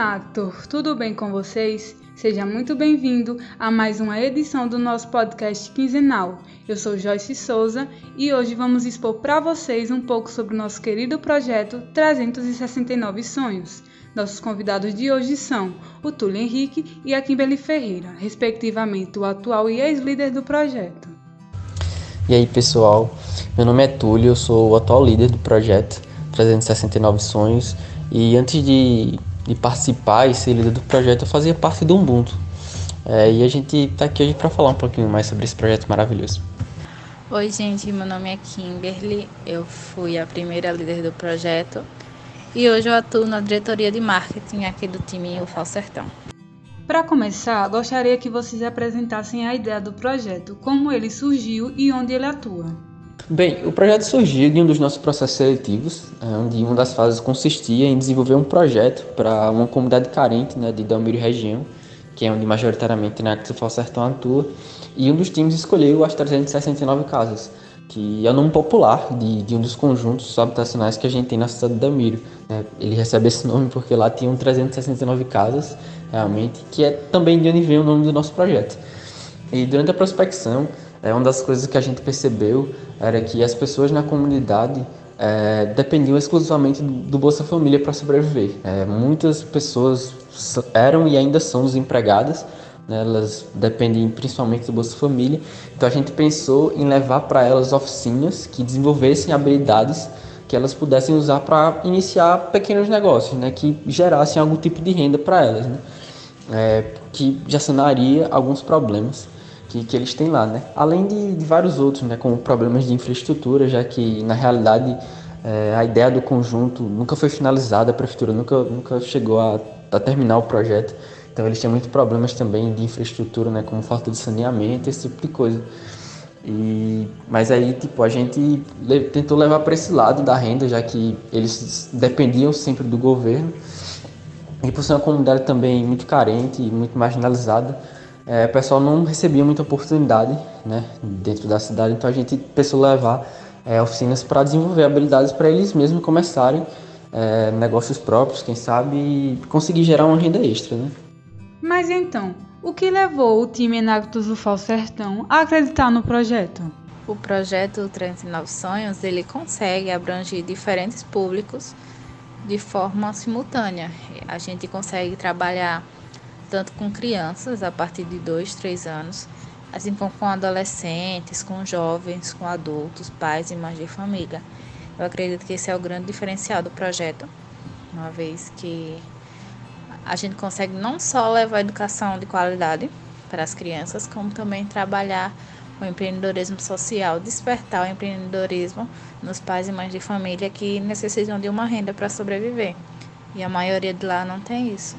Nactor, tudo bem com vocês? Seja muito bem-vindo a mais uma edição do nosso podcast quinzenal. Eu sou Joyce Souza e hoje vamos expor para vocês um pouco sobre o nosso querido projeto 369 Sonhos. Nossos convidados de hoje são o Túlio Henrique e a Kimberly Ferreira, respectivamente o atual e ex-líder do projeto. E aí, pessoal? Meu nome é Túlio, eu sou o atual líder do projeto 369 Sonhos e antes de de participar e ser líder do projeto, eu fazia parte do Ubuntu. É, e a gente está aqui hoje para falar um pouquinho mais sobre esse projeto maravilhoso. Oi, gente, meu nome é Kimberly, eu fui a primeira líder do projeto e hoje eu atuo na diretoria de marketing aqui do time UFAL Sertão. Para começar, gostaria que vocês apresentassem a ideia do projeto, como ele surgiu e onde ele atua. Bem, o projeto surgiu de um dos nossos processos seletivos, é, onde uma das fases consistia em desenvolver um projeto para uma comunidade carente né, de Dalmiro região, que é onde majoritariamente na Actifal Sertão atua, e um dos times escolheu as 369 casas, que é o nome popular de, de um dos conjuntos habitacionais que a gente tem na cidade de Dalmiro. Né? Ele recebe esse nome porque lá tinham 369 casas, realmente, que é também de onde vem o nome do nosso projeto. E durante a prospecção, é, uma das coisas que a gente percebeu era que as pessoas na comunidade é, dependiam exclusivamente do Bolsa Família para sobreviver. É, muitas pessoas eram e ainda são desempregadas, né, elas dependem principalmente do Bolsa Família. Então a gente pensou em levar para elas oficinas que desenvolvessem habilidades que elas pudessem usar para iniciar pequenos negócios, né, que gerassem algum tipo de renda para elas, né, é, que já sanaria alguns problemas que, que eles têm lá, né? Além de, de vários outros, né? Como problemas de infraestrutura, já que na realidade é, a ideia do conjunto nunca foi finalizada, a prefeitura nunca, nunca chegou a, a terminar o projeto. Então eles têm muitos problemas também de infraestrutura, né? Como falta de saneamento, esse tipo de coisa. E, mas aí, tipo, a gente le tentou levar para esse lado da renda, já que eles dependiam sempre do governo. E por ser uma comunidade também muito carente e muito marginalizada, é, o pessoal não recebia muita oportunidade né, dentro da cidade, então a gente pensou levar é, oficinas para desenvolver habilidades para eles mesmos começarem é, negócios próprios, quem sabe, e conseguir gerar uma renda extra. Né? Mas então, o que levou o time Enactus do Fal Sertão a acreditar no projeto? O projeto 39 Sonhos ele consegue abranger diferentes públicos de forma simultânea. A gente consegue trabalhar tanto com crianças a partir de 2, 3 anos, assim como com adolescentes, com jovens, com adultos, pais e mães de família. Eu acredito que esse é o grande diferencial do projeto, uma vez que a gente consegue não só levar educação de qualidade para as crianças, como também trabalhar o empreendedorismo social, despertar o empreendedorismo nos pais e mães de família que necessitam de uma renda para sobreviver. E a maioria de lá não tem isso.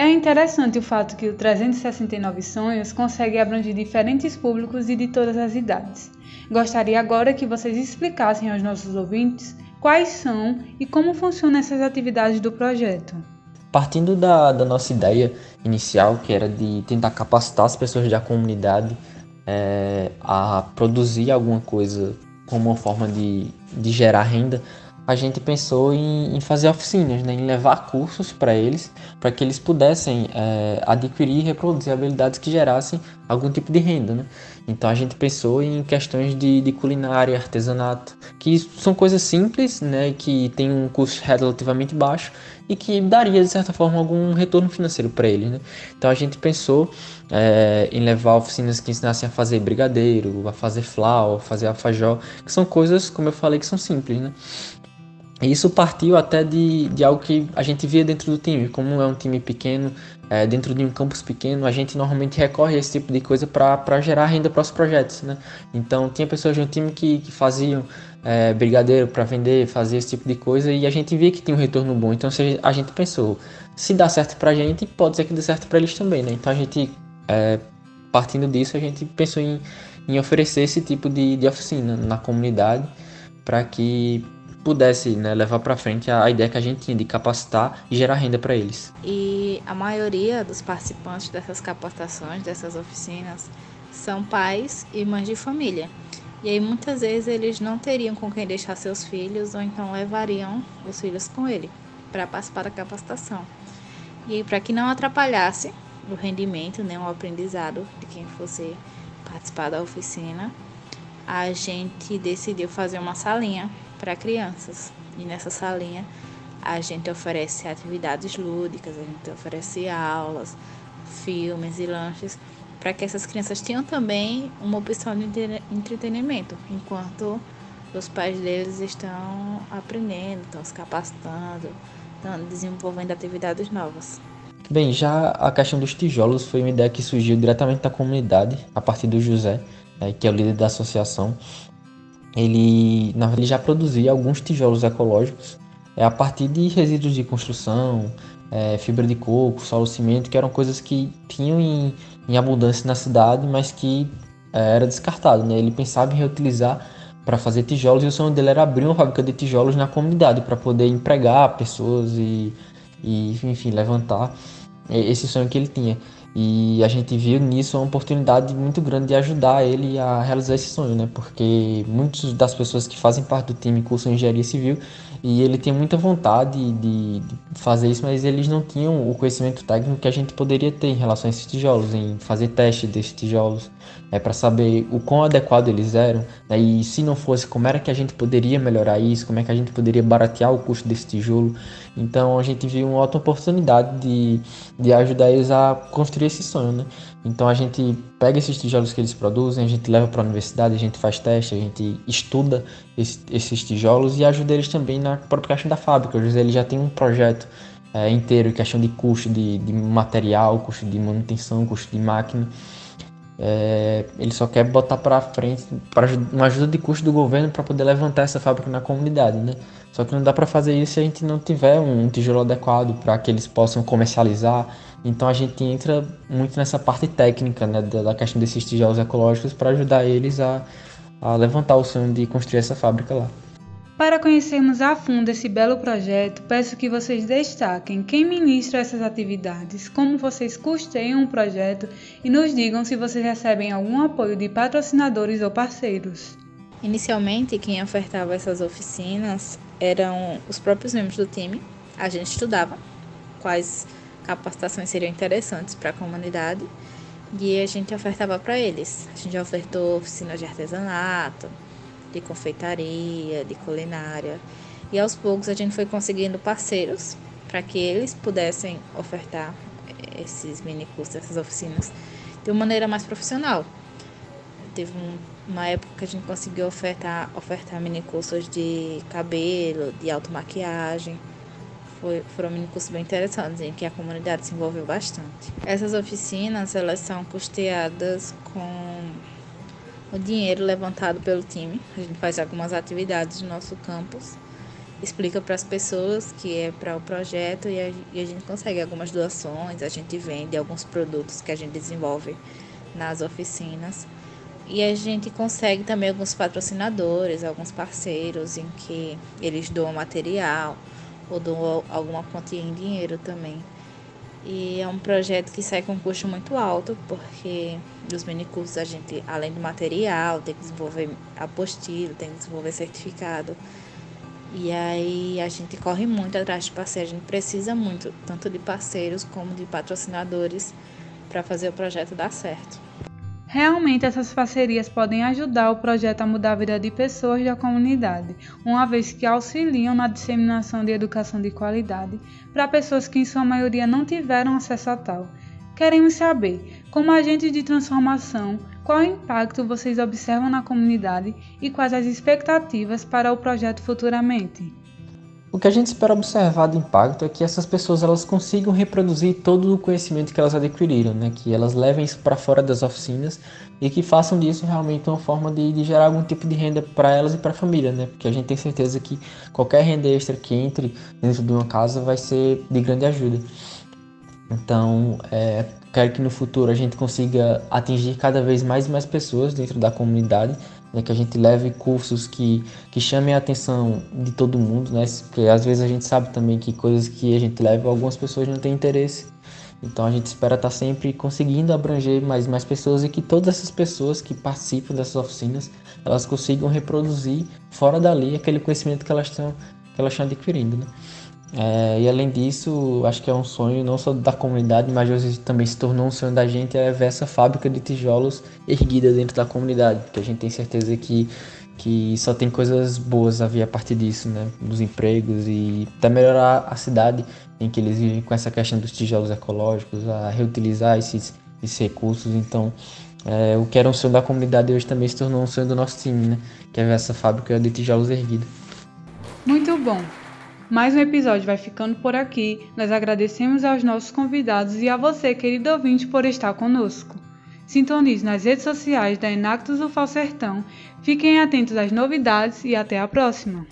É interessante o fato que o 369 Sonhos consegue abranger diferentes públicos e de todas as idades. Gostaria agora que vocês explicassem aos nossos ouvintes quais são e como funcionam essas atividades do projeto. Partindo da, da nossa ideia inicial, que era de tentar capacitar as pessoas da comunidade é, a produzir alguma coisa como uma forma de, de gerar renda, a gente pensou em, em fazer oficinas, né, em levar cursos para eles, para que eles pudessem é, adquirir e reproduzir habilidades que gerassem algum tipo de renda. Né? Então a gente pensou em questões de, de culinária, artesanato, que são coisas simples, né, que tem um custo relativamente baixo e que daria de certa forma algum retorno financeiro para eles. Né? Então a gente pensou é, em levar oficinas que ensinassem a fazer brigadeiro, a fazer flau, a fazer alfajor, que são coisas, como eu falei, que são simples. Né? Isso partiu até de, de algo que a gente via dentro do time. Como é um time pequeno, é, dentro de um campus pequeno, a gente normalmente recorre a esse tipo de coisa para gerar renda para os projetos. Né? Então, tinha pessoas de um time que, que faziam é, brigadeiro para vender, fazia esse tipo de coisa e a gente via que tinha um retorno bom. Então, a gente pensou, se dá certo para a gente, pode ser que dê certo para eles também. Né? Então, a gente, é, partindo disso, a gente pensou em, em oferecer esse tipo de, de oficina na comunidade para que pudesse né, levar para frente a, a, ideia que a gente tinha de capacitar e gerar renda para eles. E a maioria dos participantes dessas capacitações, dessas oficinas, são pais e mães de família. E aí muitas vezes eles não teriam com quem deixar seus filhos ou então levariam os filhos com ele para participar da capacitação. E para que não atrapalhasse o rendimento, né, o aprendizado de quem fosse participar da oficina, a gente decidiu fazer uma salinha para crianças. E nessa salinha a gente oferece atividades lúdicas, a gente oferece aulas, filmes e lanches para que essas crianças tenham também uma opção de entretenimento, enquanto os pais deles estão aprendendo, estão se capacitando, estão desenvolvendo atividades novas. Bem, já a questão dos tijolos foi uma ideia que surgiu diretamente da comunidade, a partir do José, né, que é o líder da associação. Ele, na verdade, já produzia alguns tijolos ecológicos é, a partir de resíduos de construção, é, fibra de coco, solo cimento, que eram coisas que tinham em, em abundância na cidade, mas que é, era descartado. Né? Ele pensava em reutilizar para fazer tijolos e o sonho dele era abrir uma fábrica de tijolos na comunidade para poder empregar pessoas e, e enfim levantar esse sonho que ele tinha. E a gente viu nisso uma oportunidade muito grande de ajudar ele a realizar esse sonho, né? Porque muitas das pessoas que fazem parte do time cursam engenharia civil e ele tinha muita vontade de, fazer isso, mas eles não tinham o conhecimento técnico que a gente poderia ter em relação a esses tijolos, em fazer teste desses tijolos, é para saber o quão adequado eles eram, né? e se não fosse, como era que a gente poderia melhorar isso, como é que a gente poderia baratear o custo desse tijolo. Então a gente viu uma ótima oportunidade de, de ajudar eles a construir esse sonho, né? Então a gente pega esses tijolos que eles produzem, a gente leva para a universidade, a gente faz teste, a gente estuda esse, esses tijolos e ajuda eles também na própria questão da fábrica. Às vezes ele já tem um projeto é, inteiro, questão de custo de, de, material, custo de manutenção, custo de máquina. É, ele só quer botar para frente para uma ajuda de custo do governo para poder levantar essa fábrica na comunidade, né? Só que não dá para fazer isso se a gente não tiver um tijolo adequado para que eles possam comercializar então a gente entra muito nessa parte técnica né, da questão desses tijolos ecológicos para ajudar eles a, a levantar o sonho de construir essa fábrica lá. Para conhecermos a fundo esse belo projeto, peço que vocês destaquem quem ministra essas atividades, como vocês custeiam o projeto e nos digam se vocês recebem algum apoio de patrocinadores ou parceiros. Inicialmente, quem ofertava essas oficinas eram os próprios membros do time. A gente estudava quais capacitações seriam interessantes para a comunidade e a gente ofertava para eles. A gente ofertou oficinas de artesanato, de confeitaria, de culinária e aos poucos a gente foi conseguindo parceiros para que eles pudessem ofertar esses mini cursos, essas oficinas de uma maneira mais profissional. Teve um, uma época que a gente conseguiu ofertar, ofertar mini cursos de cabelo, de automaquiagem foi, foram minicursos bem interessantes, em que a comunidade se envolveu bastante. Essas oficinas, elas são custeadas com o dinheiro levantado pelo time. A gente faz algumas atividades no nosso campus, explica para as pessoas que é para o projeto e a, e a gente consegue algumas doações, a gente vende alguns produtos que a gente desenvolve nas oficinas. E a gente consegue também alguns patrocinadores, alguns parceiros em que eles doam material, ou dou alguma quantia em dinheiro também. E é um projeto que sai com um custo muito alto, porque os minicursos a gente, além do material, tem que desenvolver apostila, tem que desenvolver certificado. E aí a gente corre muito atrás de parceiros, a gente precisa muito, tanto de parceiros como de patrocinadores, para fazer o projeto dar certo. Realmente, essas parcerias podem ajudar o projeto a mudar a vida de pessoas da comunidade, uma vez que auxiliam na disseminação de educação de qualidade para pessoas que, em sua maioria, não tiveram acesso a tal. Queremos saber, como agentes de transformação, qual impacto vocês observam na comunidade e quais as expectativas para o projeto futuramente. O que a gente espera observar do impacto é que essas pessoas elas consigam reproduzir todo o conhecimento que elas adquiriram, né? que elas levem isso para fora das oficinas e que façam disso realmente uma forma de, de gerar algum tipo de renda para elas e para a família, né? porque a gente tem certeza que qualquer renda extra que entre dentro de uma casa vai ser de grande ajuda. Então, é, quero que no futuro a gente consiga atingir cada vez mais e mais pessoas dentro da comunidade né, que a gente leve cursos que, que chamem a atenção de todo mundo, né, porque às vezes a gente sabe também que coisas que a gente leva, algumas pessoas não têm interesse. Então a gente espera estar sempre conseguindo abranger mais mais pessoas e que todas essas pessoas que participam dessas oficinas, elas consigam reproduzir fora dali aquele conhecimento que elas estão que elas estão adquirindo, né? É, e além disso, acho que é um sonho não só da comunidade, mas hoje também se tornou um sonho da gente é ver essa fábrica de tijolos erguida dentro da comunidade, porque a gente tem certeza que, que só tem coisas boas a vir a partir disso, né? Dos empregos e até melhorar a cidade em que eles vivem com essa questão dos tijolos ecológicos, a reutilizar esses, esses recursos. Então, é, o que era um sonho da comunidade hoje também se tornou um sonho do nosso time, né? Que é ver essa fábrica de tijolos erguida. Muito bom! Mais um episódio vai ficando por aqui. Nós agradecemos aos nossos convidados e a você, querido ouvinte, por estar conosco. Sintonize nas redes sociais da Enactus do Falsertão. Fiquem atentos às novidades e até a próxima!